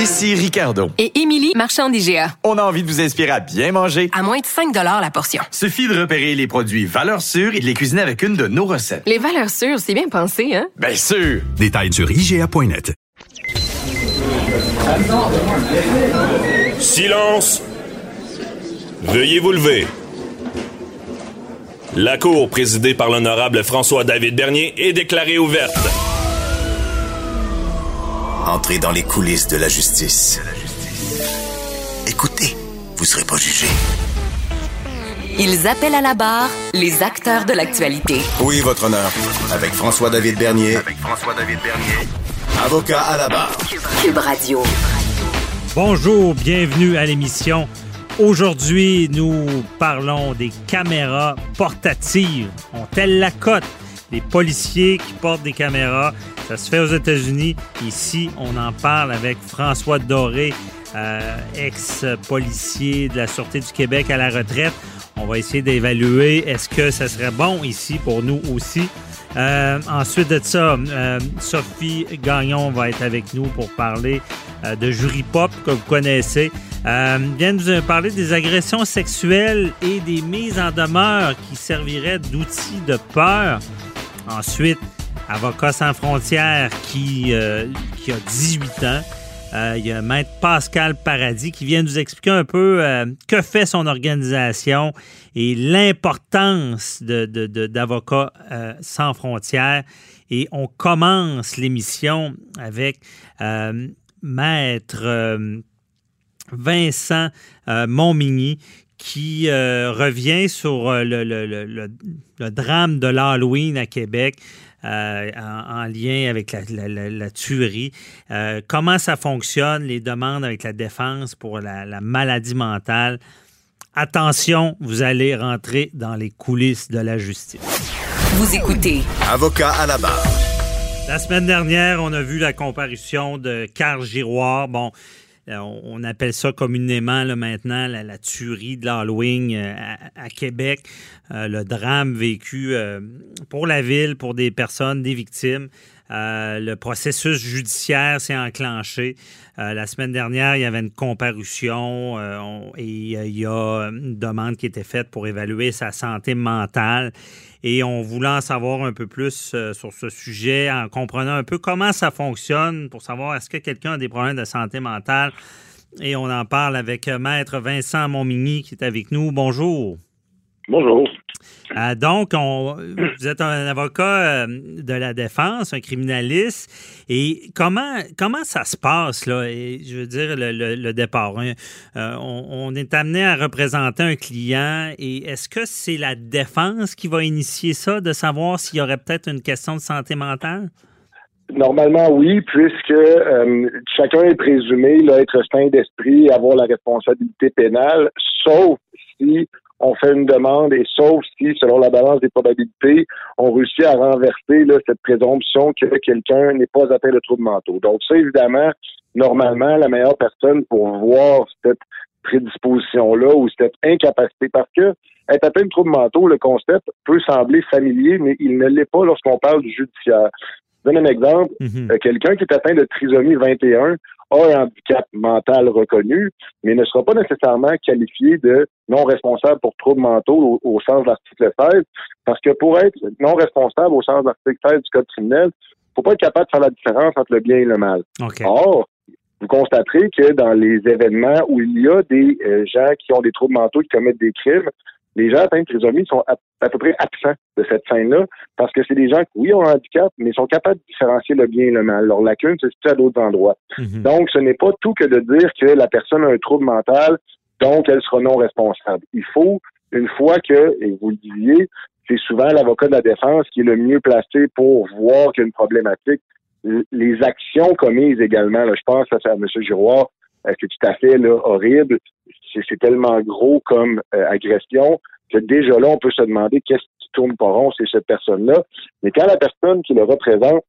Ici Ricardo. Et Émilie, marchand d'IGA. On a envie de vous inspirer à bien manger. À moins de 5 la portion. Suffit de repérer les produits valeurs sûres et de les cuisiner avec une de nos recettes. Les valeurs sûres, c'est bien pensé, hein? Bien sûr! Détails sur IGA.net. Silence! Veuillez vous lever. La cour présidée par l'honorable François-David Bernier est déclarée ouverte. Entrez dans les coulisses de la justice. Écoutez, vous serez pas jugé. Ils appellent à la barre les acteurs de l'actualité. Oui, votre honneur. Avec François-David Bernier. Avec François-David Bernier. Avocat à la barre. Cube Radio. Bonjour, bienvenue à l'émission. Aujourd'hui, nous parlons des caméras portatives. Ont-elles la cote? Les policiers qui portent des caméras, ça se fait aux États-Unis. Ici, on en parle avec François Doré, euh, ex-policier de la Sûreté du Québec à la retraite. On va essayer d'évaluer est-ce que ça serait bon ici pour nous aussi. Euh, ensuite de ça, euh, Sophie Gagnon va être avec nous pour parler de Jury Pop que vous connaissez. Euh, vient nous parler des agressions sexuelles et des mises en demeure qui serviraient d'outils de peur. Ensuite, Avocat sans frontières qui, qui a 18 ans. Euh, il y a Maître Pascal Paradis qui vient nous expliquer un peu euh, que fait son organisation et l'importance d'Avocats de, euh, sans frontières. Et on commence l'émission avec Maître Vincent Montmigny qui revient sur le, le, drame de l'Halloween à Québec. Euh, en, lien avec la, tuerie. Euh, comment ça fonctionne, les demandes avec la défense pour la, maladie mentale? Attention, vous allez rentrer dans les coulisses de la justice. Vous écoutez. Avocat à la barre. La semaine dernière, on a vu la comparution de Carl Giroir. Bon, euh, on appelle ça communément maintenant la, tuerie de l'Halloween euh, à, Québec, euh, le drame vécu pour la ville, pour des personnes, des victimes. Le processus judiciaire s'est enclenché. la semaine dernière, il y avait une comparution et il y a une demande qui était faite pour évaluer sa santé mentale. Et on voulait en savoir un peu plus sur ce sujet en comprenant un peu comment ça fonctionne pour savoir est-ce que quelqu'un a des problèmes de santé mentale. Et on en parle avec Maître Vincent Montmigny qui est avec nous. Bonjour. Bonjour. Euh, donc, on, vous êtes un avocat euh, de la défense, un criminaliste. Et comment, comment ça se passe, là? je veux dire, le, départ. Hein? Euh, on, est amené à représenter un client. Et est-ce que c'est la défense qui va initier ça, de savoir s'il y aurait peut-être une question de santé mentale? Normalement, oui, puisque chacun est présumé là, être sain d'esprit et avoir la responsabilité pénale, sauf si on fait une demande et sauf si, selon la balance des probabilités, on réussit à renverser cette présomption que quelqu'un n'est pas atteint de troubles mentaux. Donc ça, évidemment, normalement, la meilleure personne pour voir cette prédisposition-là ou cette incapacité, parce que être atteint de troubles mentaux, le concept peut sembler familier, mais il ne l'est pas lorsqu'on parle du judiciaire. Je donne un exemple. Mm-hmm. Euh, quelqu'un qui est atteint de trisomie 21 a un handicap mental reconnu, mais ne sera pas nécessairement qualifié de non responsable pour troubles mentaux au, sens de l'article 16, parce que pour être non responsable au sens de l'article 16 du Code criminel, il faut pas être capable de faire la différence entre le bien et le mal. Or, vous constaterez que dans les événements où il y a des euh, gens qui ont des troubles mentaux qui commettent des crimes, les gens atteints de trisomie sont à, peu près absents de cette scène-là parce que c'est des gens qui, oui, ont un handicap, mais sont capables de différencier le bien et le mal. Leur lacune se situe à d'autres endroits. Mhm. Donc, ce n'est pas tout que de dire que la personne a un trouble mental, donc elle sera non responsable. Il faut, une fois que, et vous le disiez, c'est souvent l'avocat de la défense qui est le mieux placé pour voir qu'il y a une problématique. Les actions commises également, là, je pense à, à M. Giroir, c'est tout à fait là, horrible? C'est tellement gros comme euh, agression que déjà là, on peut se demander qu'est-ce qui tourne pas rond, c'est cette personne-là. Mais quand la personne qui le représente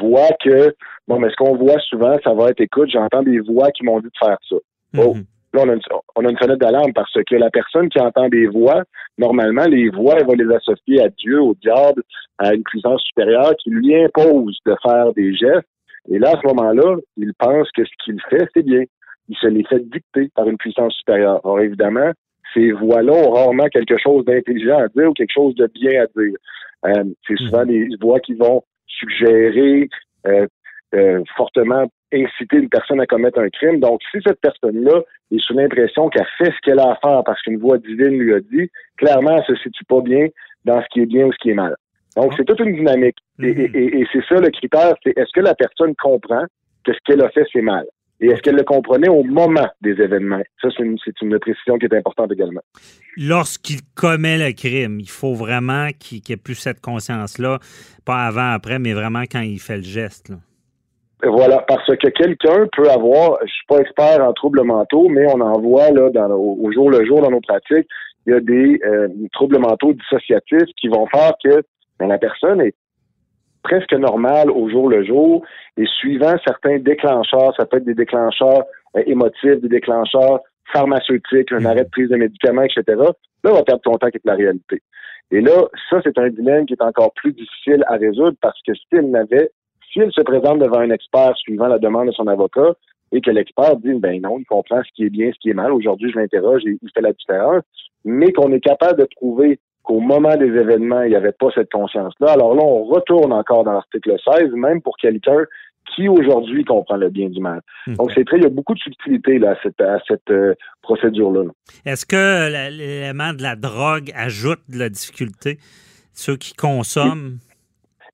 voit que, bon, mais ce qu'on voit souvent, ça va être, écoute, j'entends des voix qui m'ont dit de faire ça. Mhm. Oh, là, on a, une, on a une fenêtre d'alarme parce que la personne qui entend des voix, normalement, les voix, elle va les associer à Dieu, au diable, à une puissance supérieure qui lui impose de faire des gestes. Et là, à ce moment-là, il pense que ce qu'il fait, c'est bien. Il se les fait dicter par une puissance supérieure. Alors évidemment, ces voix-là ont rarement quelque chose d'intelligent à dire ou quelque chose de bien à dire. Euh, c'est souvent des voix qui vont suggérer, euh, euh, fortement inciter une personne à commettre un crime. Donc, si cette personne-là est sous l'impression qu'elle fait ce qu'elle a à faire parce qu'une voix divine lui a dit, clairement, elle se situe pas bien dans ce qui est bien ou ce qui est mal. Donc, c'est toute une dynamique. Et, et c'est ça le critère, c'est est-ce que la personne comprend que ce qu'elle a fait, c'est mal? Et est-ce qu'elle le comprenait au moment des événements? Ça, c'est une, une, précision qui est importante également. Lorsqu'il commet le crime, il faut vraiment qu'il ait plus cette conscience-là, pas avant, après, mais vraiment quand il fait le geste. Là. Voilà, parce que quelqu'un peut avoir, je suis pas expert en troubles mentaux, mais on en voit là dans, au jour le jour dans nos pratiques, il y a des euh, troubles mentaux dissociatifs qui vont faire que la personne est presque normale au jour le jour et suivant certains déclencheurs, ça peut être des déclencheurs euh, émotifs, des déclencheurs pharmaceutiques, un mm-hmm. arrêt de prise de médicaments, etc. Là, on va perdre contact avec la réalité. Et là, ça, c'est un dilemme qui est encore plus difficile à résoudre parce que s'il n'avait s'il se présente devant un expert suivant la demande de son avocat et que l'expert dit ben non, il comprend ce qui est bien, ce qui est mal, aujourd'hui je l'interroge et il fait la différence, mais qu'on est capable de trouver qu'au moment des événements, il n'y avait pas cette conscience-là. Alors là, on retourne encore dans l'article 16, même pour quelqu'un qui aujourd'hui comprend le bien du mal. Donc c'est très, il y a beaucoup de subtilité là, à cette, euh, procédure-là. Est-ce que l'élément de la drogue ajoute de la difficulté? Ceux qui consomment?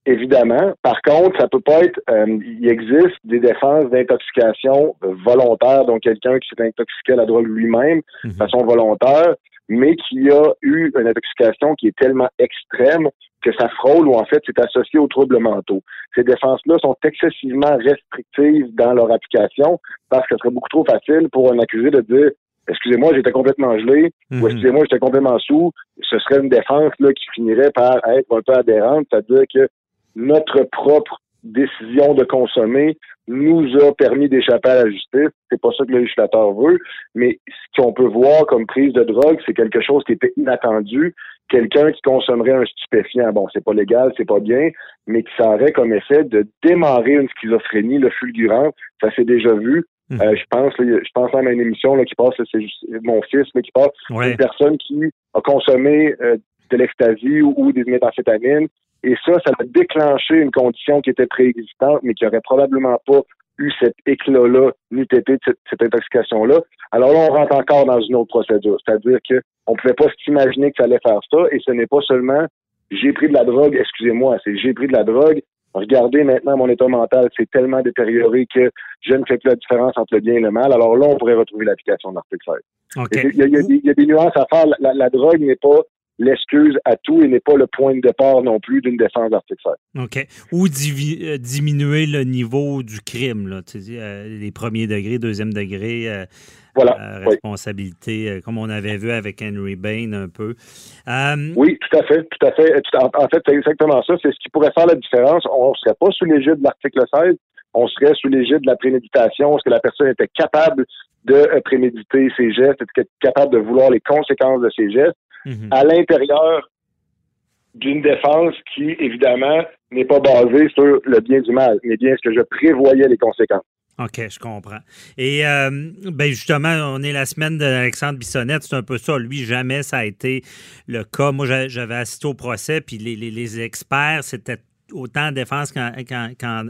Évidemment. Par contre, ça peut pas être. Euh, il existe des défenses d'intoxication volontaire, donc quelqu'un qui s'est intoxiqué à la drogue lui-même de mhm. façon volontaire, mais qui a eu une intoxication qui est tellement extrême que ça frôle ou en fait c'est associé aux troubles mentaux. Ces défenses-là sont excessivement restrictives dans leur application parce que ce serait beaucoup trop facile pour un accusé de dire excusez-moi, j'étais complètement gelé, ou mhm. excusez-moi, j'étais complètement sous, ce serait une défense là, qui finirait par être un peu adhérente, c'est-à-dire que notre propre décision de consommer nous a permis d'échapper à la justice. C'est pas ça que le législateur veut, mais ce qu'on peut voir comme prise de drogue, c'est quelque chose qui était inattendu. Quelqu'un qui consommerait un stupéfiant, bon, c'est pas légal, c'est pas bien, mais qui ça aurait comme effet de démarrer une schizophrénie, le fulgurant. Ça s'est déjà vu. Mmh. Euh, je pense, je pense à une émission là, qui passe, c'est mon fils, mais qui passe, une personne qui a consommé euh, de l'ecstasy ou, ou, des méthamphétamines, et ça, ça a déclenché une condition qui était préexistante, mais qui aurait probablement pas eu cet éclat-là, ni de cette, intoxication-là. Alors là, on rentre encore dans une autre procédure. C'est-à-dire qu'on ne pouvait pas s'imaginer que ça allait faire ça, et ce n'est pas seulement j'ai pris de la drogue, excusez-moi, c'est j'ai pris de la drogue, regardez maintenant mon état mental, c'est tellement détérioré que je ne fais plus la différence entre le bien et le mal. Alors là, on pourrait retrouver l'application de l'article 16. Il, y a, des nuances à faire. la drogue n'est pas l'excuse à tout et n'est pas le point de départ non plus d'une défense d'article OK. Ou euh, diminuer le niveau du crime, là, tu euh, les premiers degrés, deuxième degré. Euh, voilà. responsabilité, comme on avait vu avec Henry Bain un peu. oui, tout à fait, tout à fait. En fait, c'est exactement ça. C'est ce qui pourrait faire la différence. On ne serait pas sous l'égide de l'article 16, on serait sous l'égide de la préméditation. Est-ce que la personne était capable de préméditer ses gestes, était capable de vouloir les conséquences de ses gestes? Mhm. à l'intérieur d'une défense qui, évidemment, n'est pas basée sur le bien du mal, mais bien ce que je prévoyais les conséquences. OK, je comprends. Et euh, ben justement, on est la semaine d'Alexandre Bissonnette, c'est un peu ça. Lui, jamais ça a été le cas. Moi, j'avais assisté au procès, puis les, les experts, c'était autant de défense quand, quand,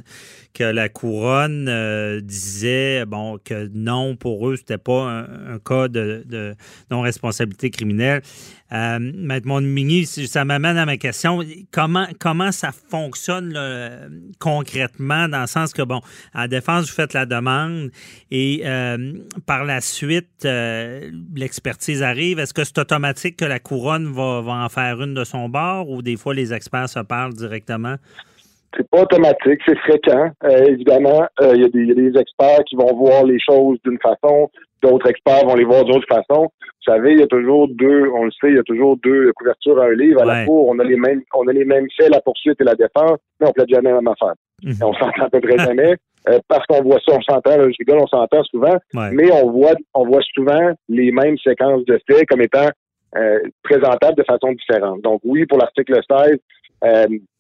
que la couronne euh, disait bon que non pour eux c'était pas un, cas de, non-responsabilité criminelle. Euh, Maître ça m'amène à ma question. Comment comment ça fonctionne concrètement dans le sens que bon, à défense vous faites la demande et euh, par la suite euh, l'expertise arrive. Est-ce que c'est automatique que la couronne va en faire une de son bord ou des fois les experts se parlent directement? C'est pas automatique, c'est fréquent. Euh, évidemment, euh, il y, a des experts qui vont voir les choses d'une façon, d'autres experts vont les voir d'une autre façon. Vous savez, il y a toujours deux, on le sait, il y a toujours deux couvertures à un livre. À la cour, on a les mêmes, on a les mêmes faits, la poursuite et la défense, mais on plaide jamais la même affaire. Mhm. On s'entend à peu près jamais. Euh, parce qu'on voit ça, on s'entend, je rigole, on s'entend souvent, mais on voit, on voit souvent les mêmes séquences de faits comme étant présentables de façon différente. Donc oui, pour l'article 16,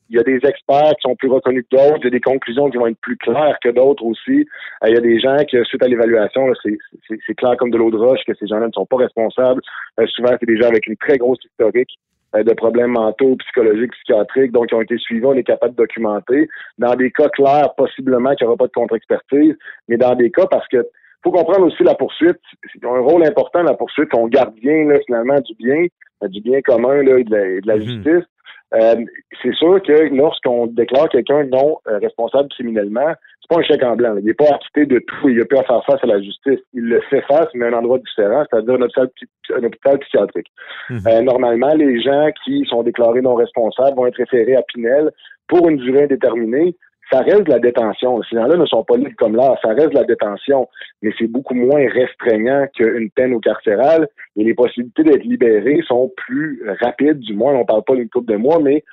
il y a des experts qui sont plus reconnus que d'autres, il y a des conclusions qui vont être plus claires que d'autres aussi. Euh, il y a des gens qui, suite à l'évaluation, c'est clair comme de l'eau de roche que ces gens-là ne sont pas responsables. Euh, souvent, c'est des gens avec une très grosse historique euh, de problèmes mentaux, psychologiques, psychiatriques, donc qui ont été suivis, on est capable de documenter. Dans des cas clairs, possiblement qu'il n'y aura pas de contre-expertise, mais dans des cas parce que faut comprendre aussi la poursuite. C'est un rôle important, la poursuite. On garde bien, là, finalement, du bien, du bien commun là, et de la, de la mhm. justice. Euh, c'est sûr que lorsqu'on déclare quelqu'un non euh, responsable criminellement, c'est pas un chèque en blanc. Il n'est pas acquitté de tout. Il a pu faire face à la justice. Il le fait face, mais à un endroit différent, c'est-à-dire un hôpital, un hôpital psychiatrique. Mhm. Euh, normalement, les gens qui sont déclarés non responsables vont être référés à Pinel pour une durée indéterminée ça reste de la détention. Ces gens-là ne sont pas libres comme là, ça reste de la détention, mais c'est beaucoup moins restreignant qu'une peine au carcéral et les possibilités d'être libérés sont plus rapides, du moins, on parle pas d'une couple de mois, mais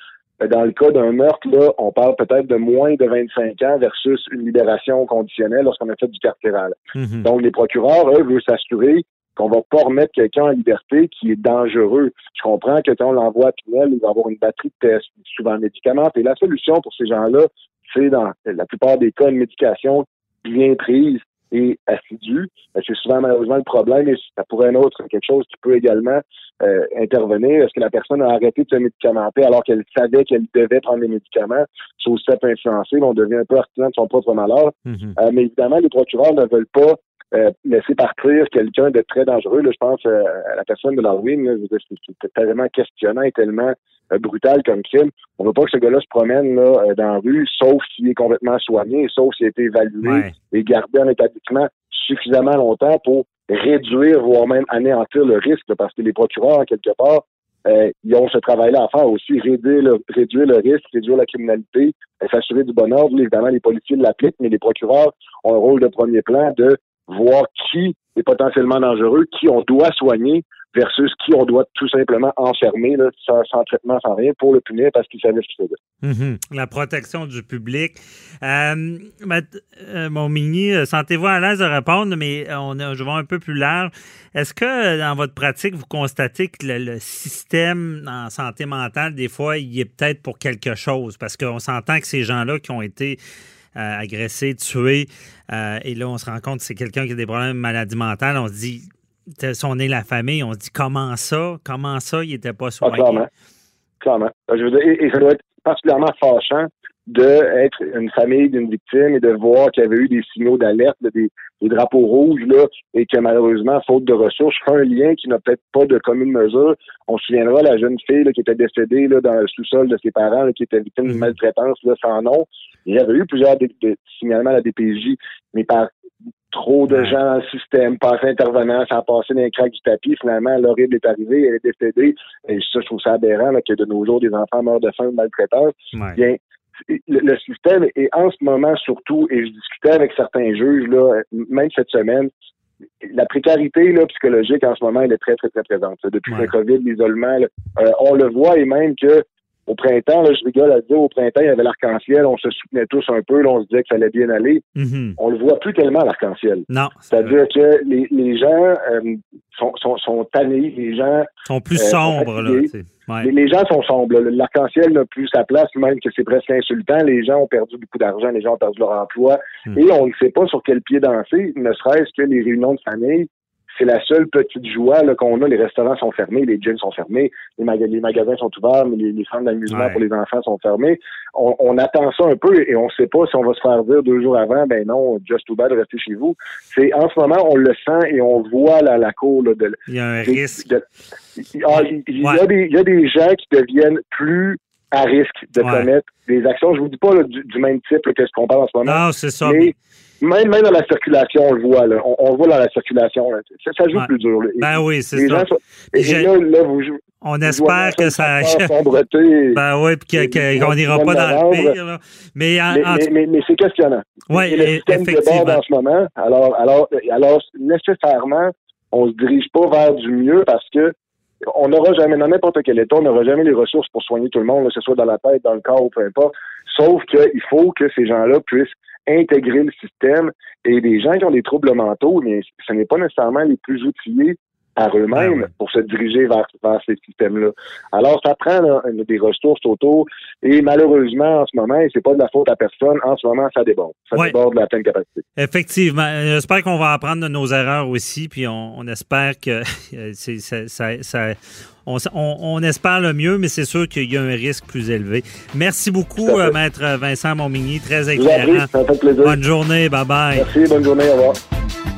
euh, dans le cas d'un meurtre, là, on parle peut-être de moins de 25 ans versus une libération conditionnelle lorsqu'on a fait du carcéral. Mm-hmm. Donc, les procureurs, eux, veulent s'assurer qu'on va pas remettre quelqu'un en liberté qui est dangereux. Je comprends que quand on l'envoie à Pinel, il va avoir une batterie de tests, souvent médicaments. Et la solution pour ces gens-là, dans la plupart des cas une médication bien prise et assidue. Euh, c'est souvent malheureusement le problème et ça pourrait être autre quelque chose qui peut également euh, intervenir. Est-ce que la personne a arrêté de se médicamenter alors qu'elle savait qu'elle devait prendre les médicaments? C'est aussi ça peut influencer. On devient un peu artisan de son propre malheur. Mm-hmm. Euh, mais évidemment, les procureurs ne veulent pas laisser partir quelqu'un de très dangereux. Là, je pense à la personne de l'Halloween. C'est tellement questionnant et tellement euh, brutal comme crime. On ne veut pas que ce gars-là se promène là, euh, dans la rue, sauf s'il est complètement soigné, sauf s'il a été évalué et gardé en établissement suffisamment longtemps pour réduire, voire même anéantir le risque, parce que les procureurs, quelque part, euh, ils ont ce travail-là à faire aussi, réduire le, réduire le risque, réduire la criminalité, s'assurer du bon ordre. Évidemment, les policiers l'appliquent, mais les procureurs ont un rôle de premier plan de voir qui est potentiellement dangereux, qui on doit soigner versus qui on doit tout simplement enfermer là, sans, traitement, sans rien, pour le punir parce qu'il savait ce qu'il faisait. Mhm. La protection du public. Euh, euh, mon mini, euh, sentez-vous à l'aise de répondre, mais on je vais un peu plus large. Est-ce que dans votre pratique, vous constatez que le, système en santé mentale, des fois, il est peut-être pour quelque chose? Parce qu'on s'entend que ces gens-là qui ont été agressés, tués, et là, on se rend compte que c'est quelqu'un qui a des problèmes de maladie mentale, on se dit si on est la famille, on se dit comment ça? Comment ça, il n'était pas ah, soigné? clairement. Clairement. Je veux dire, et, ça doit être particulièrement fâchant d'être une famille d'une victime et de voir qu'il y avait eu des signaux d'alerte, des, drapeaux rouges, là, et que malheureusement, faute de ressources, un lien qui n'a peut-être pas de commune mesure. On se souviendra la jeune fille qui était décédée là, dans le sous-sol de ses parents, qui était victime d'une mm-hmm. maltraitance là, sans nom. Il y avait eu plusieurs signalements à la DPJ, mais par trop de gens dans le système, passer intervenant, sans passer les craques du tapis. Finalement, l'horrible est arrivé, elle est décédée. Et ça, je trouve ça aberrant que de nos jours, des enfants meurent de faim ou maltraitance. Bien, le, système est en ce moment surtout, et je discutais avec certains juges, là, même cette semaine, la précarité là, psychologique en ce moment, elle est très, très, très présente. Depuis le COVID, l'isolement, euh, on le voit et même que au printemps, là, je rigole à dire, au printemps, il y avait l'arc-en-ciel, on se soutenait tous un peu, là, on se disait que ça allait bien aller. Mm-hmm. On le voit plus tellement, l'arc-en-ciel. Non. C'est-à-dire que les, les gens euh, sont, sont, sont, tannés, les gens... Sont plus euh, sombres, là. Les, les, gens sont sombres. L'arc-en-ciel n'a plus sa place, même que c'est presque insultant. Les gens ont perdu beaucoup d'argent, les gens ont perdu leur emploi. Mm. Et on ne sait pas sur quel pied danser, ne serait-ce que les réunions de famille c'est la seule petite joie qu'on a. Les restaurants sont fermés, les gyms sont fermés, les, magasins sont ouverts, mais les, centres d'amusement pour les enfants sont fermés. On, attend ça un peu et on ne sait pas si on va se faire dire deux jours avant, ben non, just too bad, restez chez vous. C'est en ce moment, on le sent et on voit la, la cour de. Il y a un risque. Ah, il, y a des, il y a des gens qui deviennent plus à risque de commettre des actions. Je vous dis pas du, même type que ce qu'on parle en ce moment. Non, c'est ça. Mais, même, même dans la circulation, on le voit. Là. On, on le voit dans la circulation. Ça, ça, joue plus dur. Ben oui, c'est ça. et, là, là, vous, on espère que ça Ben oui, puis qu'on n'ira pas dans le pire. Là. Mais, mais, mais, c'est questionnant. Oui, le système déborde en ce moment. Alors, alors, alors, nécessairement, on ne se dirige pas vers du mieux parce que on n'aura jamais, dans n'importe quel état, on n'aura jamais les ressources pour soigner tout le monde, que ce soit dans la tête, dans le corps ou peu importe. Sauf qu'il faut que ces gens-là puissent intégrer le système et des gens qui ont des troubles mentaux, mais ce n'est pas nécessairement les plus outillés par eux-mêmes ouais. pour se diriger vers, vers ces systèmes-là. Alors, ça prend là, des ressources autour et malheureusement, en ce moment, et c'est pas de la faute à personne, en ce moment, ça déborde. Ça Ouais. déborde de la pleine capacité. Effectivement. Euh, J'espère qu'on va apprendre de nos erreurs aussi, puis on, on espère que euh, c'est- ça, ça- ça- on, on- on espère le mieux, mais c'est sûr qu'il y a un risque plus élevé. Merci beaucoup, euh, Maître Vincent Montmigny, très éclairant. ça fait plaisir. Bonne journée, bye bye. Merci, bonne journée, au revoir.